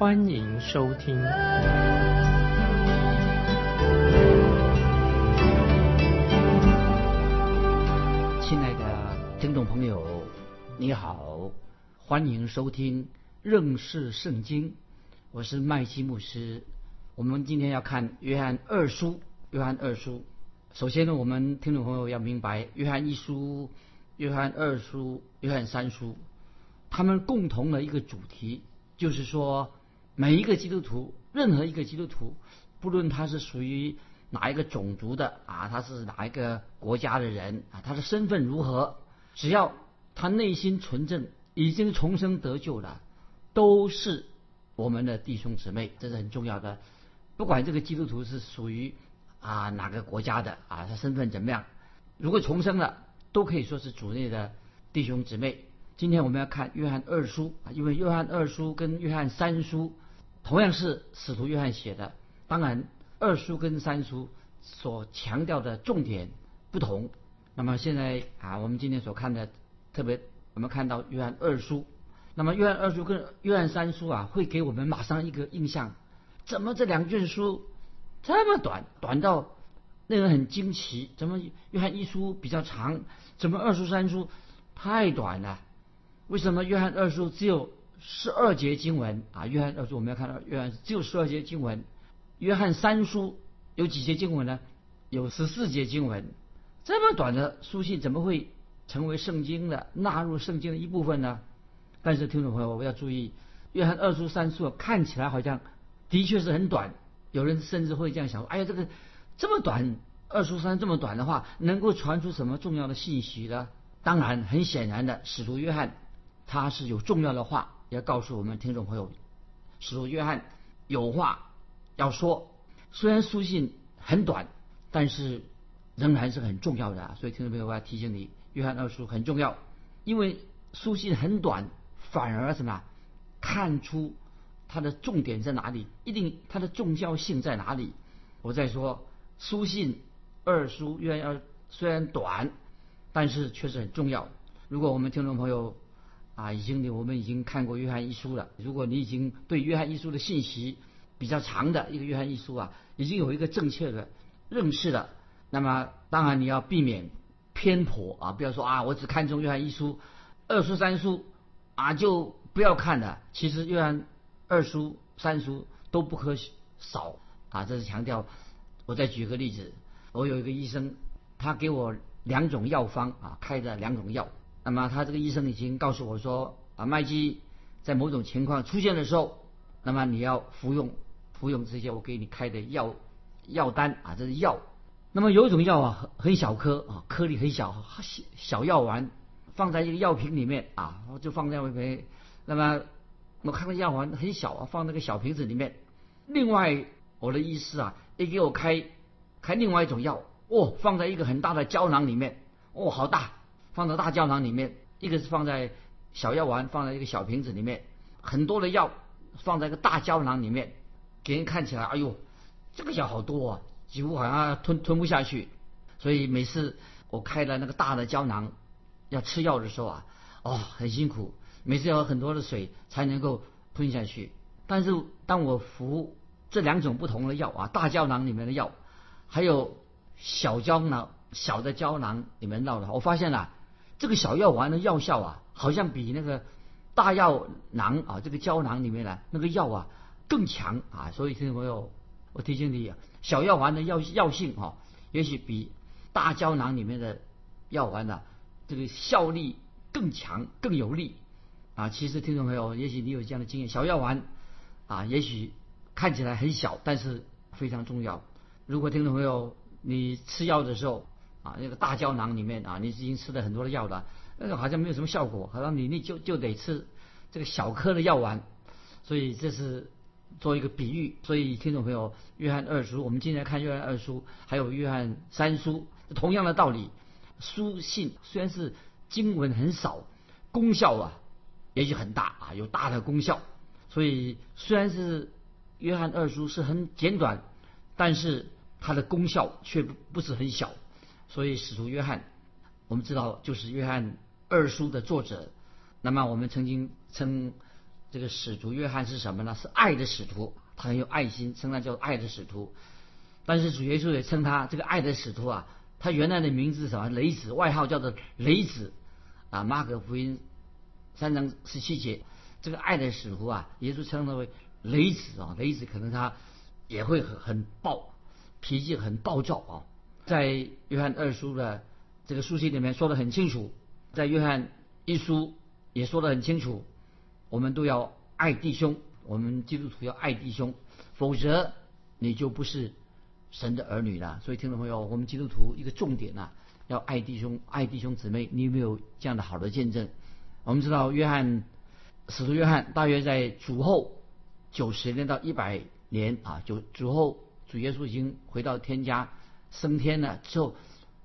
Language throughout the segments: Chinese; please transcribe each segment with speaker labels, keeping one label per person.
Speaker 1: 欢迎收听。
Speaker 2: 亲爱的听众朋友，你好，欢迎收听认识圣经，我是麦基牧师。我们今天要看约翰二书，约翰二书。首先呢，我们听众朋友要明白，约翰一书、约翰二书、约翰三书，他们共同的一个主题就是说，每一个基督徒，任何一个基督徒，不论他是属于哪一个种族的啊，他是哪一个国家的人啊，他的身份如何，只要他内心纯正，已经重生得救了，都是我们的弟兄姊妹，这是很重要的。不管这个基督徒是属于啊哪个国家的啊，他身份怎么样，如果重生了，都可以说是主内的弟兄姊妹。今天我们要看约翰二书啊，因为约翰二书跟约翰三书同样是使徒约翰写的，当然二书跟三书所强调的重点不同。那么现在啊，我们今天所看的，特别我们看到约翰二书，那么约翰二书跟约翰三书啊，会给我们马上一个印象。怎么这两卷书这么短，短到令人很惊奇？怎么约翰一书比较长？怎么二书三书太短了？为什么约翰二书只有十二节经文啊？约翰二书我们要看到约翰只有十二节经文，约翰三书有几节经文呢？有十四节经文。这么短的书信怎么会成为圣经的纳入圣经的一部分呢？但是听众朋友，我们要注意，约翰二书三书看起来好像。的确是很短，有人甚至会这样想：哎呀，这个这么短，二书三这么短的话，能够传出什么重要的信息呢？当然，很显然的，使徒约翰他是有重要的话要告诉我们听众朋友。使徒约翰有话要说，虽然书信很短，但是仍然是很重要的。所以听众朋友，我要提醒你，约翰二书很重要，因为书信很短，反而什么看出。它的重点在哪里？一定它的重要性在哪里？我再说，书信二书约要虽然短，但是确实很重要。如果我们听众朋友啊，已经我们已经看过约翰一书了，如果你已经对约翰一书的信息比较长的一个约翰一书啊，已经有一个正确的认识了，那么当然你要避免偏颇啊，不要说啊，我只看中约翰一书，二书三书啊就不要看了。其实约翰。二书、三书都不可少啊！这是强调。我再举个例子，我有一个医生，他给我两种药方啊，开的两种药。那么他这个医生已经告诉我说啊，麦基在某种情况出现的时候，那么你要服用服用这些我给你开的药药单啊，这是药。那么有一种药啊，很小颗啊，颗粒很小，小药丸，放在一个药瓶里面啊，就放在外面。那么我看到药丸很小啊，放那个小瓶子里面。另外，我的医师啊，也给我开开另外一种药，哦，放在一个很大的胶囊里面，哦，好大，放在大胶囊里面。一个是放在小药丸，放在一个小瓶子里面，很多的药放在一个大胶囊里面，给人看起来，哎呦，这个药好多啊，几乎好像吞吞不下去。所以每次我开了那个大的胶囊要吃药的时候啊，哦，很辛苦。每次要喝很多的水才能够吞下去，但是当我服这两种不同的药啊，大胶囊里面的药，还有小胶囊小的胶囊里面药的，我发现啊，这个小药丸的药效啊，好像比那个大药囊啊这个胶囊里面的那个药啊更强啊。所以听众朋友，我提醒你，小药丸的药药性啊，也许比大胶囊里面的药丸的这个效力更强更有力。啊，其实听众朋友，也许你有这样的经验，小药丸啊，也许看起来很小，但是非常重要。如果听众朋友你吃药的时候啊，那个大胶囊里面啊，你已经吃了很多的药了，那个好像没有什么效果，好像你你就就得吃这个小颗的药丸。所以这是做一个比喻。所以听众朋友，约翰二书，我们今天看约翰二书，还有约翰三书，同样的道理，书信虽然是经文很少，功效啊也许很大啊，有大的功效。所以虽然是约翰二书是很简短，但是它的功效却不不是很小。所以使徒约翰，我们知道就是约翰二书的作者。那么我们曾经称这个使徒约翰是什么呢？是爱的使徒，他很有爱心，称他叫爱的使徒。但是主耶稣也称他这个爱的使徒啊，他原来的名字什么？雷子，外号叫做雷子啊。马可福音三章十七节，这个爱的使徒啊，耶稣称他为雷子啊。雷子可能他也会很很暴，脾气很暴躁啊。在约翰二书的这个书信里面说的很清楚，在约翰一书。也说得很清楚，我们都要爱弟兄，我们基督徒要爱弟兄，否则你就不是神的儿女了。所以听众朋友，我们基督徒一个重点啊，要爱弟兄，爱弟兄姊妹。你有没有这样的好的见证？我们知道约翰使徒约翰大约在主后九十年到一百年啊，就主后主耶稣已经回到天家升天了之后，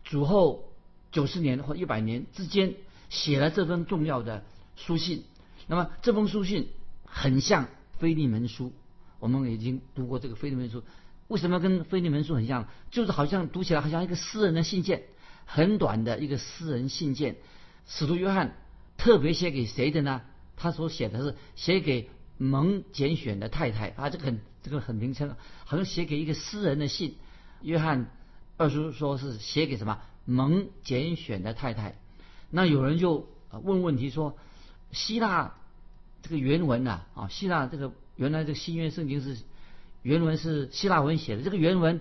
Speaker 2: 主后九十年或一百年之间写了这份重要的。书信，那么这封书信很像《腓利门书》，我们已经读过这个《腓利门书》，为什么跟《腓利门书》很像？就是好像读起来好像一个私人的信件，很短的一个私人信件。使徒约翰特别写给谁的呢？他所写的是写给蒙拣选的太太啊，这个很这个很名称，好像写给一个私人的信。约翰二叔说是写给什么蒙拣选的太太？那有人就问问题说。希腊这个原文呐，啊，希腊这个原来这个新约圣经是原文是希腊文写的。这个原文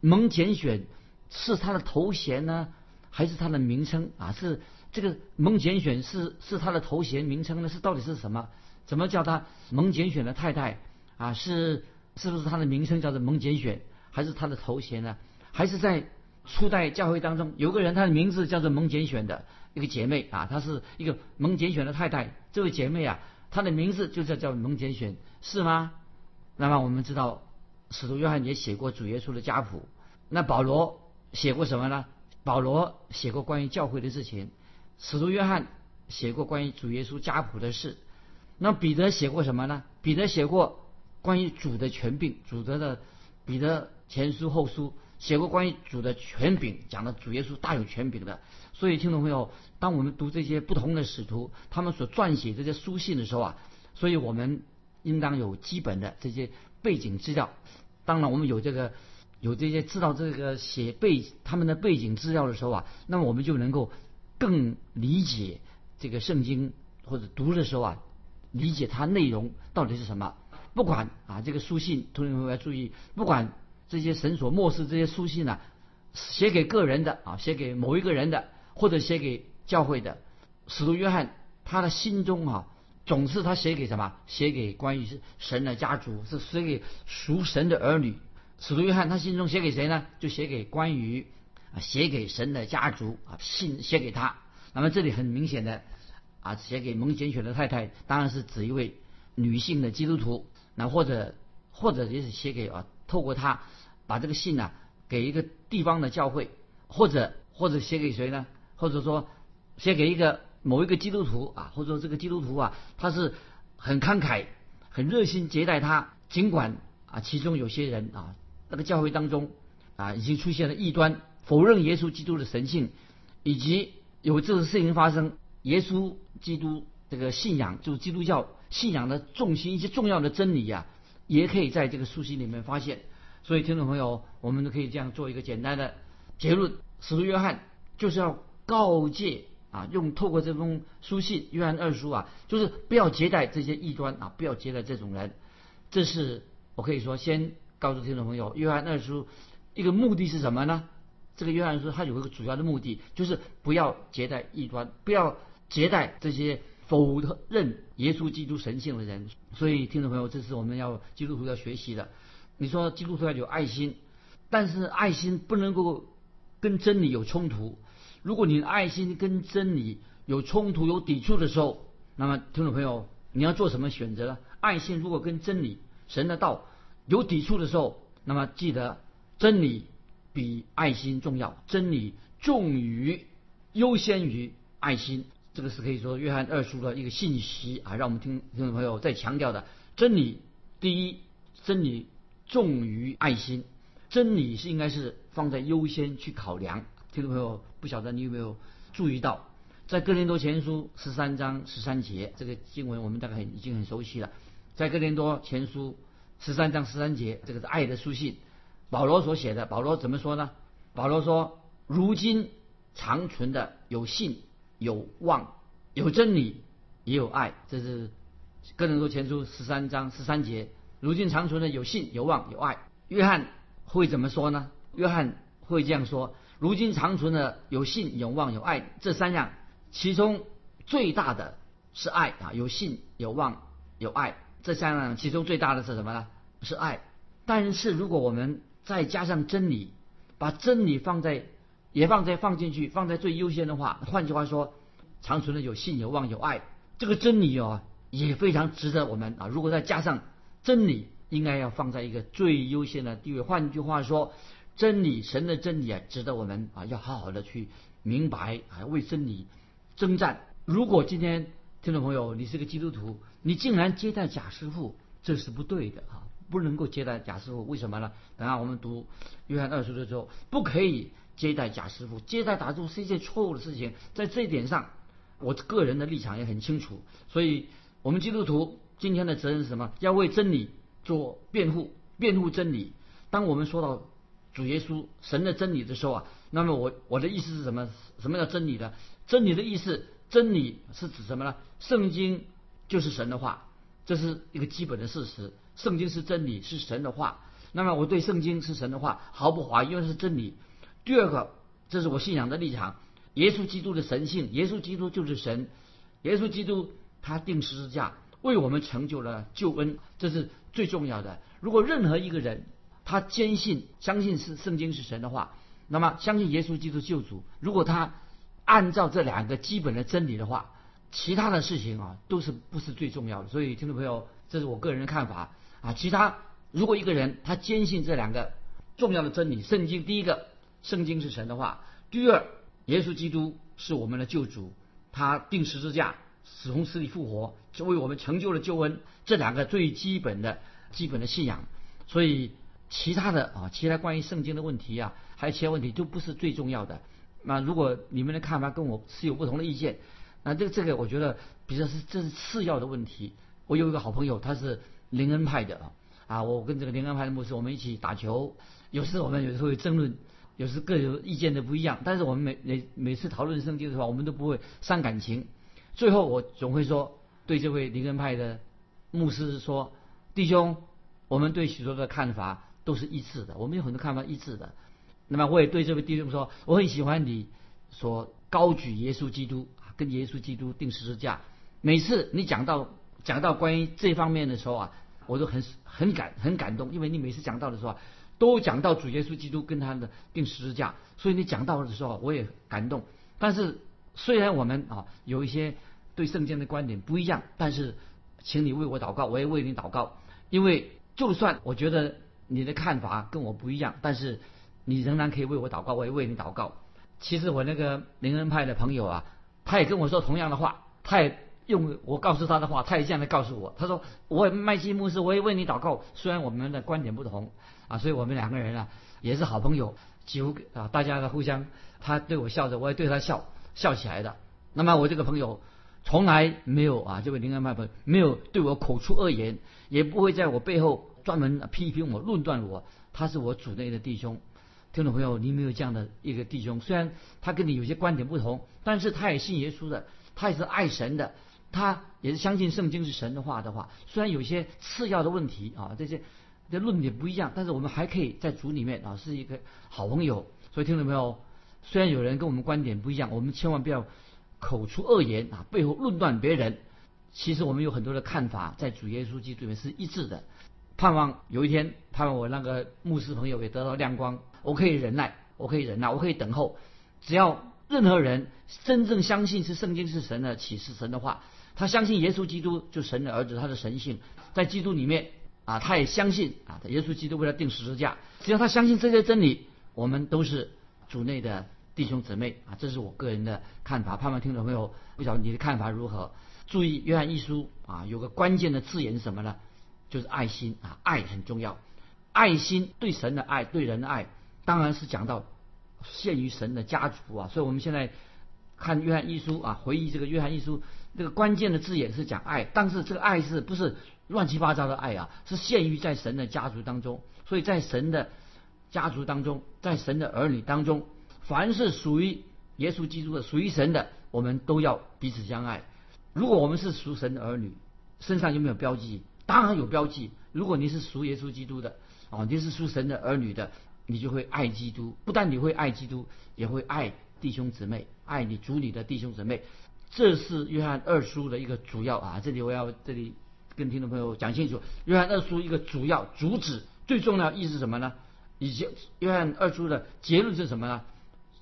Speaker 2: 蒙拣选是他的头衔呢，还是他的名称啊？是这个蒙拣选是是他的头衔名称呢？是到底是什么？怎么叫他蒙拣选的太太啊？是是不是他的名称叫做蒙拣选，还是他的头衔呢？还是在初代教会当中有个人他的名字叫做蒙拣选的？一个姐妹啊，她是一个蒙拣选的太太。这位姐妹啊，她的名字就叫叫蒙拣选，是吗？那么我们知道，使徒约翰也写过主耶稣的家谱。那保罗写过什么呢？保罗写过关于教会的事情。使徒约翰写过关于主耶稣家谱的事。那彼得写过什么呢？彼得写过关于主的权柄。主的的彼得前书后书写过关于主的权柄，讲的主耶稣大有权柄的。所以，听众朋友，当我们读这些不同的使徒他们所撰写这些书信的时候啊，所以我们应当有基本的这些背景资料。当然，我们有这个有这些知道这个写背他们的背景资料的时候啊，那么我们就能够更理解这个圣经或者读的时候啊，理解它内容到底是什么。不管啊，这个书信，同学们要注意，不管这些神所漠视这些书信呢，写给个人的啊，写给某一个人的。或者写给教会的使徒约翰，他的心中啊，总是他写给什么？写给关于神的家族，是写给属神的儿女。使徒约翰他心中写给谁呢？就写给关于啊，写给神的家族啊，信写给他。那么这里很明显的啊，写给蒙拣选的太太，当然是指一位女性的基督徒。那或者或者也是写给啊，透过他把这个信呢，给一个地方的教会，或者或者写给谁呢？或者说写给一个某一个基督徒啊，或者说这个基督徒啊，他是很慷慨、很热心接待他。尽管啊，其中有些人啊，那个教会当中啊，已经出现了异端，否认耶稣基督的神性，以及有这个事情发生，耶稣基督这个信仰，就是基督教信仰的重心一些重要的真理呀，也可以在这个书信里面发现。所以，听众朋友，我们都可以这样做一个简单的结论：使徒约翰就是要。告诫啊，用透过这封书信《约翰二书》啊，就是不要接待这些异端啊，不要接待这种人。这是我可以说先告诉听众朋友，《约翰二书》一个目的是什么呢？这个《约翰书》它有一个主要的目的，就是不要接待异端，不要接待这些否认耶稣基督神性的人。所以，听众朋友，这是我们要基督徒要学习的。你说基督徒要有爱心，但是爱心不能够跟真理有冲突。如果你的爱心跟真理有冲突、有抵触的时候，那么听众朋友，你要做什么选择呢？爱心如果跟真理神的道有抵触的时候，那么记得真理比爱心重要，真理重于优先于爱心。这个是可以说约翰二书的一个信息啊，让我们听听众朋友再强调的：真理第一，真理重于爱心，真理是应该是放在优先去考量。听众朋友，不晓得你有没有注意到，在哥林多前书十三章十三节这个经文，我们大概已经很熟悉了。在哥林多前书十三章十三节，这个是爱的书信，保罗所写的。保罗怎么说呢？保罗说：“如今长存的有信。”有望，有真理，也有爱，这是哥林多前书十三章十三节。如今长存的有信、有望、有爱。约翰会怎么说呢？约翰会这样说：如今长存的有信、有望、有爱这三样，其中最大的是爱啊！有信、有望、有爱这三样，其中最大的是什么呢？是爱。但是如果我们再加上真理，把真理放在。也放在放进去，放在最优先的话。换句话说，长存的有信、有望、有爱，这个真理哦也非常值得我们啊。如果再加上真理，应该要放在一个最优先的地位。换句话说，真理、神的真理啊，值得我们啊要好好的去明白啊，为真理征战。如果今天听众朋友你是个基督徒，你竟然接待假师傅，这是不对的啊，不能够接待假师傅。为什么呢？等下我们读约翰二书的时候，不可以。接待假师傅，接待打住是一件错误的事情。在这一点上，我个人的立场也很清楚。所以，我们基督徒今天的责任是什么？要为真理做辩护，辩护真理。当我们说到主耶稣神的真理的时候啊，那么我我的意思是什么？什么叫真理呢？真理的意思，真理是指什么呢？圣经就是神的话，这是一个基本的事实。圣经是真理，是神的话。那么我对圣经是神的话毫不怀疑，因为是真理。第二个，这是我信仰的立场。耶稣基督的神性，耶稣基督就是神。耶稣基督他定十字架，为我们成就了救恩，这是最重要的。如果任何一个人他坚信、相信是圣经是神的话，那么相信耶稣基督救主，如果他按照这两个基本的真理的话，其他的事情啊都是不是最重要的。所以，听众朋友，这是我个人的看法啊。其他如果一个人他坚信这两个重要的真理，圣经第一个。圣经是神的话。第二，耶稣基督是我们的救主，他定十字架，死从死里复活，就为我们成就了救恩。这两个最基本的基本的信仰。所以其他的啊，其他关于圣经的问题啊，还有其他问题都不是最重要的。那如果你们的看法跟我是有不同的意见，那这个这个我觉得比较是这是次要的问题。我有一个好朋友，他是灵恩派的啊，啊，我跟这个灵恩派的牧师我们一起打球，有时我们有时候会争论。有时各有意见的不一样，但是我们每每每次讨论圣经的时候，我们都不会伤感情。最后我总会说，对这位灵恩派的牧师说：“弟兄，我们对许多的看法都是一致的，我们有很多看法一致的。”那么我也对这位弟兄说：“我很喜欢你所高举耶稣基督，跟耶稣基督定十字架。每次你讲到讲到关于这方面的时候啊，我都很很感很感动，因为你每次讲到的时候。”都讲到主耶稣基督跟他的定十字架，所以你讲到的时候我也感动。但是虽然我们啊有一些对圣经的观点不一样，但是请你为我祷告，我也为你祷告。因为就算我觉得你的看法跟我不一样，但是你仍然可以为我祷告，我也为你祷告。其实我那个灵恩派的朋友啊，他也跟我说同样的话，他也用我告诉他的话，他也这样的告诉我。他说：“我麦基牧师，我也为你祷告。”虽然我们的观点不同。啊，所以我们两个人啊也是好朋友，几乎啊大家的互相，他对我笑着，我也对他笑笑起来的。那么我这个朋友从来没有啊，这位林安派朋友没有对我口出恶言，也不会在我背后专门批评我、论断我。他是我主内的弟兄，听众朋友，你没有这样的一个弟兄，虽然他跟你有些观点不同，但是他也信耶稣的，他也是爱神的，他也是相信圣经是神的话的话，虽然有些次要的问题啊这些。这论点不一样，但是我们还可以在组里面啊是一个好朋友。所以听到没有？虽然有人跟我们观点不一样，我们千万不要口出恶言啊，背后论断别人。其实我们有很多的看法，在主耶稣基督里面是一致的。盼望有一天，盼望我那个牧师朋友也得到亮光。我可以忍耐，我可以忍耐，我可以等候。只要任何人真正相信是圣经是神的启示，神的话，他相信耶稣基督就神的儿子，他的神性在基督里面。啊，他也相信啊，耶稣基督为他定十字架。只要他相信这些真理，我们都是主内的弟兄姊妹啊。这是我个人的看法，盼望听众朋友不晓得你的看法如何？注意约翰一书啊，有个关键的字眼是什么呢？就是爱心啊，爱很重要。爱心对神的爱，对人的爱，当然是讲到限于神的家族啊。所以我们现在看约翰一书啊，回忆这个约翰一书，这个关键的字眼是讲爱，但是这个爱是不是乱七八糟的爱啊？是限于在神的家族当中。所以在神的家族当中，在神的儿女当中，凡是属于耶稣基督的、属于神的，我们都要彼此相爱。如果我们是属神的儿女，身上有没有标记？当然有标记。如果你是属耶稣基督的。哦，你是属神的儿女的，你就会爱基督。不但你会爱基督，也会爱弟兄姊妹，爱你主里的弟兄姊妹。这是约翰二书的一个主要啊，这里我要这里跟听众朋友讲清楚，约翰二书一个主要主旨最重要意思是什么呢？以及约翰二书的结论是什么呢？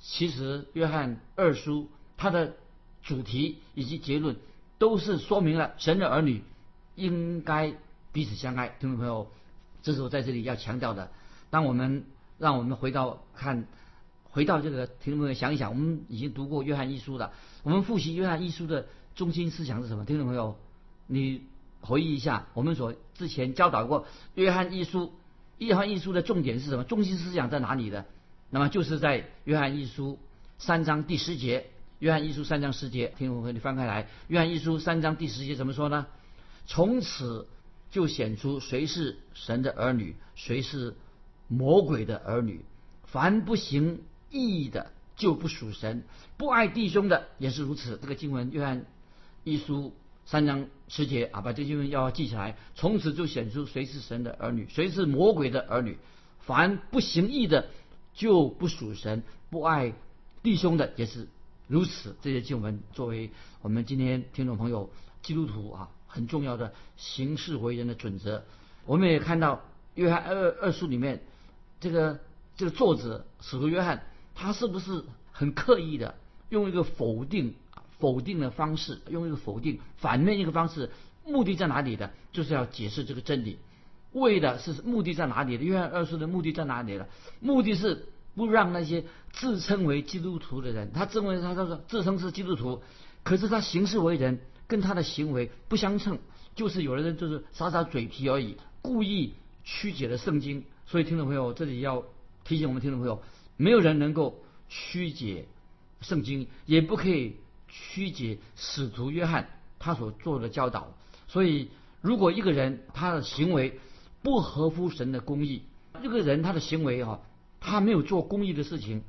Speaker 2: 其实约翰二书它的主题以及结论都是说明了神的儿女应该彼此相爱，听众朋友。这是我在这里要强调的。当我们让我们回到看，回到这个听众朋友想一想，我们已经读过约翰一书了。我们复习约翰一书的中心思想是什么？听众朋友，你回忆一下，我们所之前教导过约翰一书，约翰一书的重点是什么？中心思想在哪里的？那么就是在约翰一书三章第十节。约翰一书三章十节，听众朋友你翻开来，约翰一书三章第十节怎么说呢？从此。就显出谁是神的儿女，谁是魔鬼的儿女。凡不行义的，就不属神；不爱弟兄的，也是如此。这个经文，约翰一书三章十节啊，把这经文要记起来。从此就显出谁是神的儿女，谁是魔鬼的儿女。凡不行义的，就不属神；不爱弟兄的，也是如此。这些经文作为我们今天听众朋友基督徒啊。很重要的行事为人的准则，我们也看到约翰二二书里面，这个这个作者使徒约翰，他是不是很刻意的用一个否定否定的方式，用一个否定反面一个方式，目的在哪里的？就是要解释这个真理，为的是目的在哪里？约翰二书的目的在哪里了？目的是不让那些自称为基督徒的人，他认为他他说自称是基督徒，可是他行事为人。跟他的行为不相称，就是有的人就是耍耍嘴皮而已，故意曲解了圣经。所以听众朋友，这里要提醒我们听众朋友，没有人能够曲解圣经，也不可以曲解使徒约翰他所做的教导。所以，如果一个人他的行为不合乎神的公义，这个人他的行为啊，他没有做公义的事情，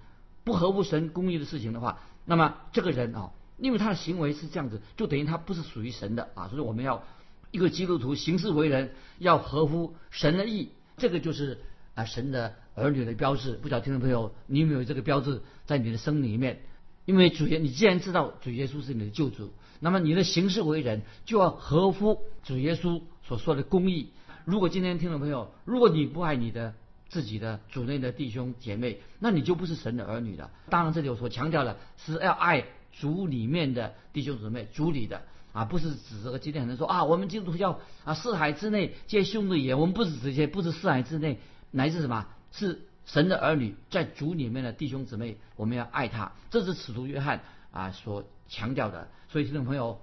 Speaker 2: 不合乎神公义的事情的话，那么这个人啊。因为他的行为是这样子，就等于他不是属于神的啊，所以我们要一个基督徒行事为人要合乎神的意，这个就是啊神的儿女的标志。不晓得听众朋友，你有没有这个标志在你的生命里面？因为主耶，你既然知道主耶稣是你的救主，那么你的行事为人就要合乎主耶稣所说的公义。如果今天听众朋友，如果你不爱你的自己的主内的弟兄姐妹，那你就不是神的儿女了。当然，这里我所强调的是要爱。族里面的弟兄姊妹，族里的啊，不是指这个今天很多人说啊，我们基督教啊，四海之内皆兄弟也。我们不是这些，不是四海之内，乃是什么？是神的儿女，在族里面的弟兄姊妹，我们要爱他。这是使徒约翰啊所强调的。所以听众朋友，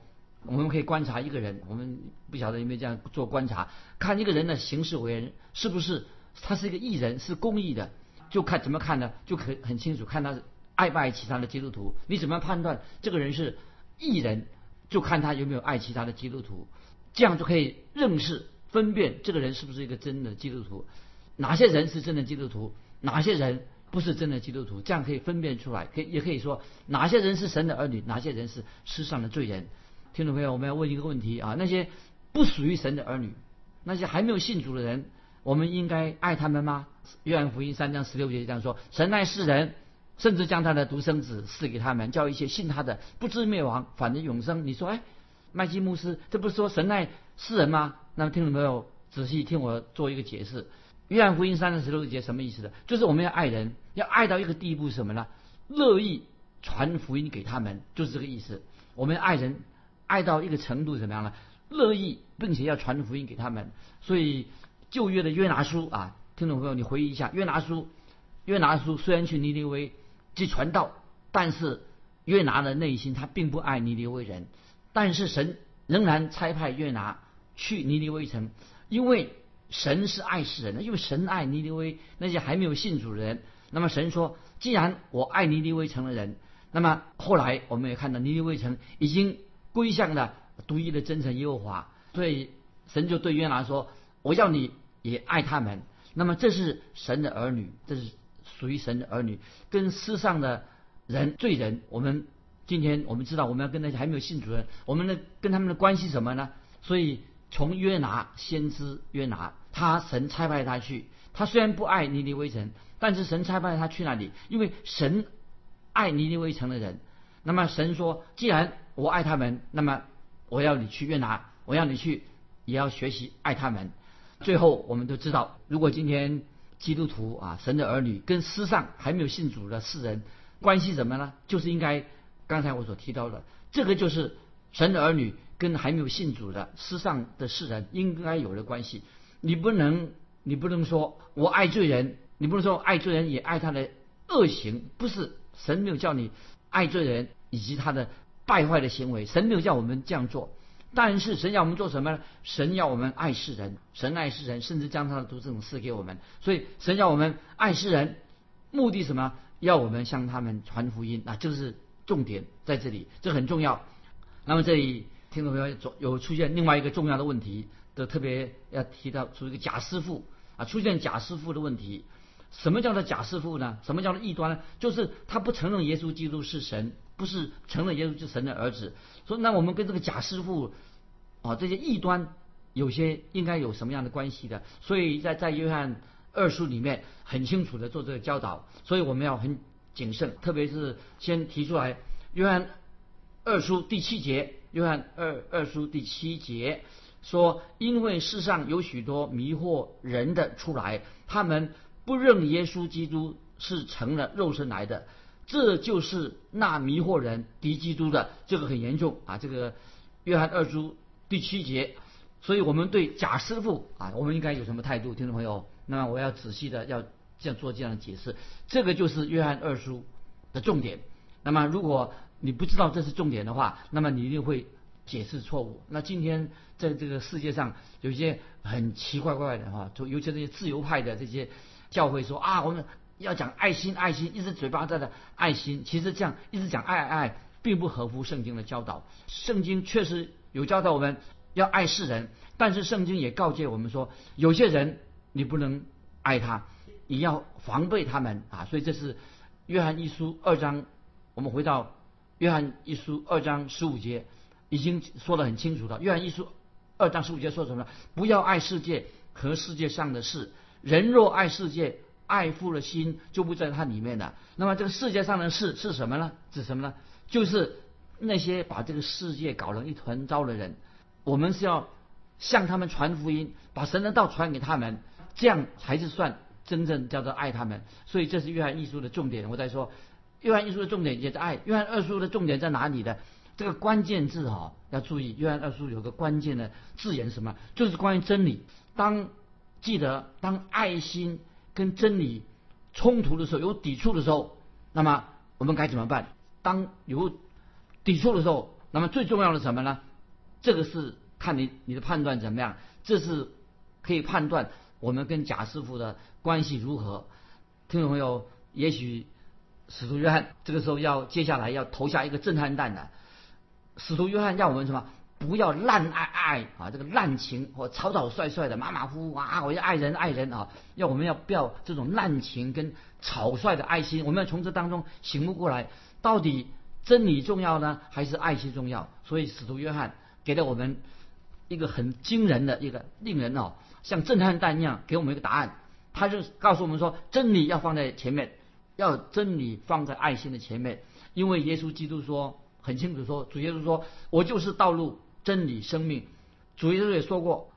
Speaker 2: 我们可以观察一个人，我们不晓得有没有这样做观察，看一个人的行事为人是不是他是一个艺人，是公义的，就看怎么看呢？就可很清楚看他。爱不爱其他的基督徒？你怎么样判断这个人是异人？就看他有没有爱其他的基督徒，这样就可以认识、分辨这个人是不是一个真的基督徒。哪些人是真的基督徒？哪些人不是真的基督徒？这样可以分辨出来。可也可以说，哪些人是神的儿女？哪些人是世上的罪人？听众朋友，我们要问一个问题啊：那些不属于神的儿女，那些还没有信主的人，我们应该爱他们吗？约翰福音三章十六节这样说：神爱世人。甚至将他的独生子赐给他们，叫一些信他的不知灭亡，反正永生。你说，哎，麦基牧师，这不是说神爱世人吗？那么听众朋友仔细听我做一个解释。约翰福音三章十六节什么意思的？就是我们要爱人，要爱到一个地步是，什么呢？乐意传福音给他们，就是这个意思。我们爱人爱到一个程度怎么样呢？乐意并且要传福音给他们。所以旧约的约拿书啊，听众朋友，你回忆一下，约拿书，约拿书虽然去尼尼微去传道，但是约拿的内心他并不爱尼尼微人，但是神仍然差派约拿去尼尼微城，因为神是爱世人的，因为神爱尼尼微那些还没有信主的人。那么神说，既然我爱尼尼微城的人，那么后来我们也看到尼尼微城已经归向了独一的真神耶和华，所以神就对约拿说：“我要你也爱他们。”那么这是神的儿女，这是属于神的儿女，跟世上的人罪人，我们今天我们知道我们要跟那些还没有信主的人，我们的跟他们的关系什么呢？所以从约拿先知约拿，他神差派他去，他虽然不爱尼尼微城，但是神差派他去那里，因为神爱尼尼微城的人。那么神说，既然我爱他们，那么我要你去约拿，我要你去，也要学习爱他们。最后我们都知道，如果今天基督徒啊，神的儿女跟世上还没有信主的世人关系怎么呢？就是应该刚才我所提到的，这个就是神的儿女跟还没有信主的世上的世人应该有的关系。你不能，你不能说我爱罪人，你不能说爱罪人也爱他的恶行，不是神没有叫你爱罪人以及他的败坏的行为，神没有叫我们这样做。但是神要我们做什么呢？神要我们爱世人，神爱世人，甚至将他的独生子给我们。所以神要我们爱世人，目的什么？要我们向他们传福音，那就是重点在这里，这很重要。那么这里听众朋友有出现另外一个重要的问题，都特别要提到出一个假师傅啊，出现假师傅的问题。什么叫做假师傅呢？什么叫做异端呢？就是他不承认耶稣基督是神。不是承认耶稣是神的儿子，说那我们跟这个假师傅啊这些异端有些应该有什么样的关系的？所以在在约翰二书里面很清楚的做这个教导，所以我们要很谨慎，特别是先提出来约翰二书第七节，约翰二二书第七节说，因为世上有许多迷惑人的出来，他们不认耶稣基督是成了肉身来的。这就是那迷惑人敌基督的，这个很严重啊！这个约翰二书第七节，所以我们对假师傅啊，我们应该有什么态度？听众朋友，那么我要仔细的要这样做这样的解释。这个就是约翰二书的重点。那么如果你不知道这是重点的话，那么你一定会解释错误。那今天在这个世界上有一些很奇怪怪的哈，就尤其这些自由派的这些教会说啊，我们。要讲爱心，爱心，一直嘴巴在的爱心，其实这样一直讲爱爱，并不合乎圣经的教导。圣经确实有教导我们要爱世人，但是圣经也告诫我们说，有些人你不能爱他，你要防备他们啊。所以这是约翰一书二章，我们回到约翰一书二章十五节，已经说得很清楚了。约翰一书二章十五节说什么？不要爱世界和世界上的事。人若爱世界，爱父的心就不在它里面了。那么这个世界上的事是什么呢？指什么呢？就是那些把这个世界搞成一团糟的人。我们是要向他们传福音，把神的道传给他们，这样才是算真正叫做爱他们。所以这是约翰一书的重点。我在说，约翰一书的重点也在爱。约翰二书的重点在哪里呢？这个关键字哈要注意。约翰二书有个关键的字眼什么？就是关于真理。当记得当爱心。跟真理冲突的时候，有抵触的时候，那么我们该怎么办？当有抵触的时候，那么最重要的什么呢？这个是看你你的判断怎么样，这是可以判断我们跟贾师傅的关系如何。听众朋友，也许使徒约翰这个时候要接下来要投下一个震撼弹的。使徒约翰让我们什么？不要滥爱爱啊，这个滥情或草草率率的马马虎虎啊，我要爱人爱人啊，要我们要不要这种滥情跟草率的爱心？我们要从这当中醒悟过来，到底真理重要呢，还是爱心重要？所以使徒约翰给了我们一个很惊人的一个令人哦，像震撼弹一样给我们一个答案。他就告诉我们说，真理要放在前面，要真理放在爱心的前面，因为耶稣基督说很清楚说，主耶稣说，我就是道路。真理生命，主耶稣也说过，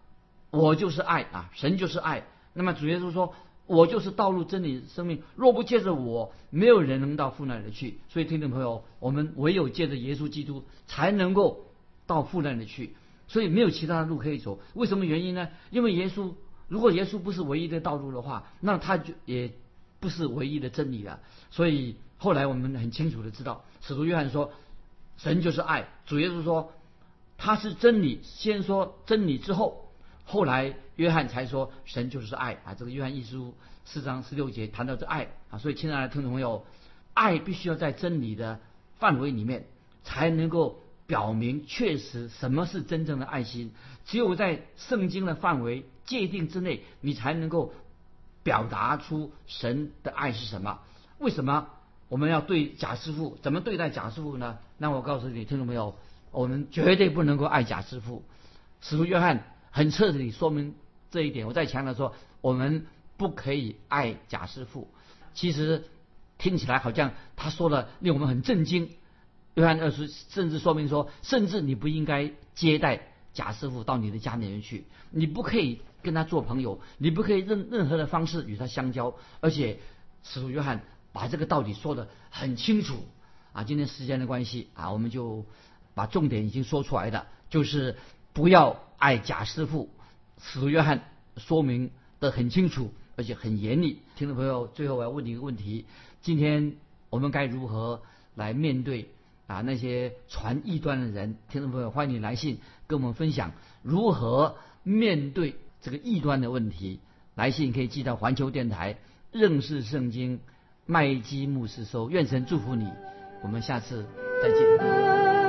Speaker 2: 我就是爱啊，神就是爱。那么主耶稣说，我就是道路、真理、生命。若不借着我，没有人能到父那里去。所以，听众朋友，我们唯有借着耶稣基督，才能够到父那里去。所以，没有其他的路可以走。为什么原因呢？因为耶稣如果耶稣不是唯一的道路的话，那他就也不是唯一的真理了。所以后来我们很清楚的知道，使徒约翰说，神就是爱。主耶稣说，他是真理。先说真理之后，后来约翰才说，神就是爱啊。这个约翰一书四章十六节谈到这爱啊。所以亲爱的听众朋友，爱必须要在真理的范围里面，才能够表明确实什么是真正的爱心。只有在圣经的范围界定之内，你才能够表达出神的爱是什么。为什么我们要对贾师傅？怎么对待贾师傅呢？那我告诉你，听众朋友，我们绝对不能够爱贾师傅。使徒约翰很彻底说明这一点。我再强调说，我们不可以爱贾师傅。其实听起来好像他说的令我们很震惊。约翰二书甚至说明说，甚至你不应该接待。贾师傅到你的家里面去，你不可以跟他做朋友，你不可以任任何的方式与他相交。而且使徒约翰把这个道理说得很清楚啊。今天时间的关系啊，我们就把重点已经说出来的，就是不要爱贾师傅。使约翰说明的很清楚，而且很严厉。听众朋友，最后我要问你一个问题：今天我们该如何来面对？啊，那些传异端的人，听众朋友，欢迎你来信跟我们分享如何面对这个异端的问题。来信可以寄到环球电台认识圣经麦基牧师收。愿神祝福你，我们下次再见。